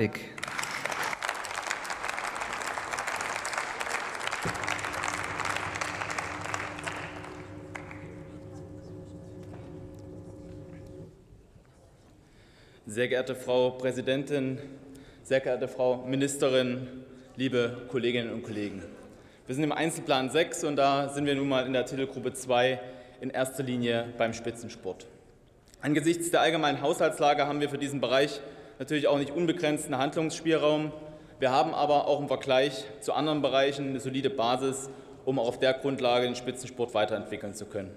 Sehr geehrte Frau Präsidentin, sehr geehrte Frau Ministerin, liebe Kolleginnen und Kollegen. Wir sind im Einzelplan 6 und da sind wir nun mal in der Titelgruppe 2 in erster Linie beim Spitzensport. Angesichts der allgemeinen Haushaltslage haben wir für diesen Bereich natürlich auch nicht unbegrenzten Handlungsspielraum. Wir haben aber auch im Vergleich zu anderen Bereichen eine solide Basis, um auch auf der Grundlage den Spitzensport weiterentwickeln zu können.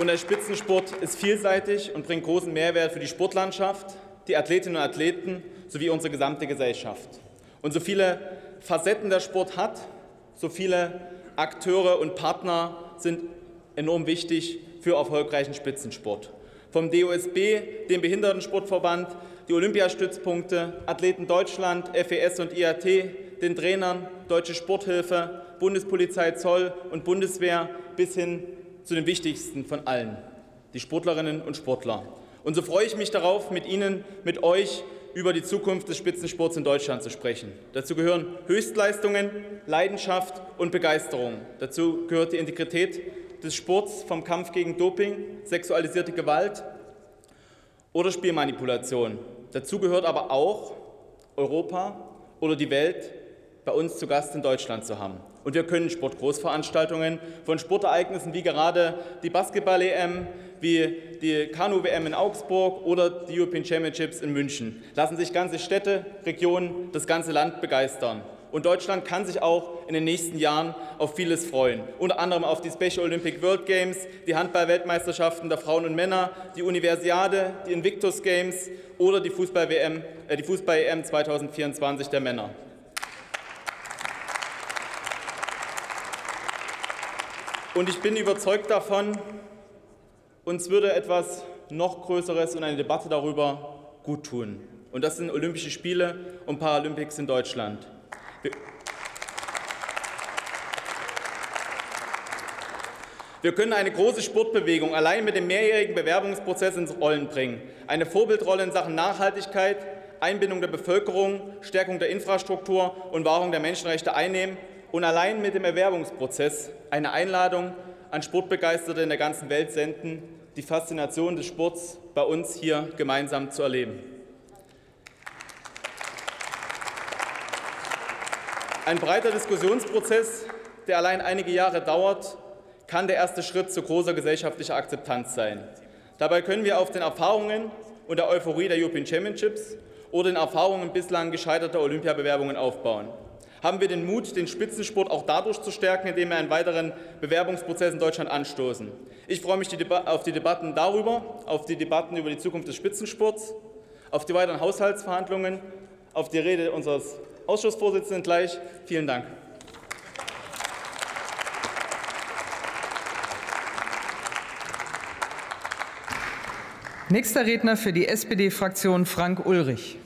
Und der Spitzensport ist vielseitig und bringt großen Mehrwert für die Sportlandschaft, die Athletinnen und Athleten sowie unsere gesamte Gesellschaft. Und so viele Facetten der Sport hat, so viele Akteure und Partner sind enorm wichtig für erfolgreichen Spitzensport. Vom DOSB, dem Behindertensportverband, die Olympiastützpunkte, Athleten Deutschland, FES und IAT, den Trainern, Deutsche Sporthilfe, Bundespolizei Zoll und Bundeswehr bis hin zu den wichtigsten von allen, die Sportlerinnen und Sportler. Und so freue ich mich darauf, mit Ihnen, mit euch über die Zukunft des Spitzensports in Deutschland zu sprechen. Dazu gehören Höchstleistungen, Leidenschaft und Begeisterung. Dazu gehört die Integrität des Sports vom Kampf gegen Doping, sexualisierte Gewalt oder Spielmanipulation. Dazu gehört aber auch Europa oder die Welt bei uns zu Gast in Deutschland zu haben. Und wir können Sportgroßveranstaltungen von Sportereignissen wie gerade die Basketball-EM, wie die Kanu-WM in Augsburg oder die European Championships in München lassen sich ganze Städte, Regionen, das ganze Land begeistern. Und Deutschland kann sich auch in den nächsten Jahren auf vieles freuen. Unter anderem auf die Special Olympic World Games, die Handball-Weltmeisterschaften der Frauen und Männer, die Universiade, die Invictus Games oder die Fußball-WM, äh, die Fußball-EM 2024 der Männer. Und ich bin überzeugt davon, uns würde etwas noch Größeres und eine Debatte darüber gut tun. Und das sind Olympische Spiele und Paralympics in Deutschland. Wir können eine große Sportbewegung allein mit dem mehrjährigen Bewerbungsprozess ins Rollen bringen. Eine Vorbildrolle in Sachen Nachhaltigkeit, Einbindung der Bevölkerung, Stärkung der Infrastruktur und Wahrung der Menschenrechte einnehmen und allein mit dem Erwerbungsprozess eine Einladung an Sportbegeisterte in der ganzen Welt senden, die Faszination des Sports bei uns hier gemeinsam zu erleben. Ein breiter Diskussionsprozess, der allein einige Jahre dauert, kann der erste Schritt zu großer gesellschaftlicher Akzeptanz sein. Dabei können wir auf den Erfahrungen und der Euphorie der European Championships oder den Erfahrungen bislang gescheiterter Olympiabewerbungen aufbauen haben wir den Mut, den Spitzensport auch dadurch zu stärken, indem wir einen weiteren Bewerbungsprozess in Deutschland anstoßen. Ich freue mich auf die Debatten darüber, auf die Debatten über die Zukunft des Spitzensports, auf die weiteren Haushaltsverhandlungen, auf die Rede unseres Ausschussvorsitzenden gleich. Vielen Dank. Nächster Redner für die SPD-Fraktion Frank Ulrich.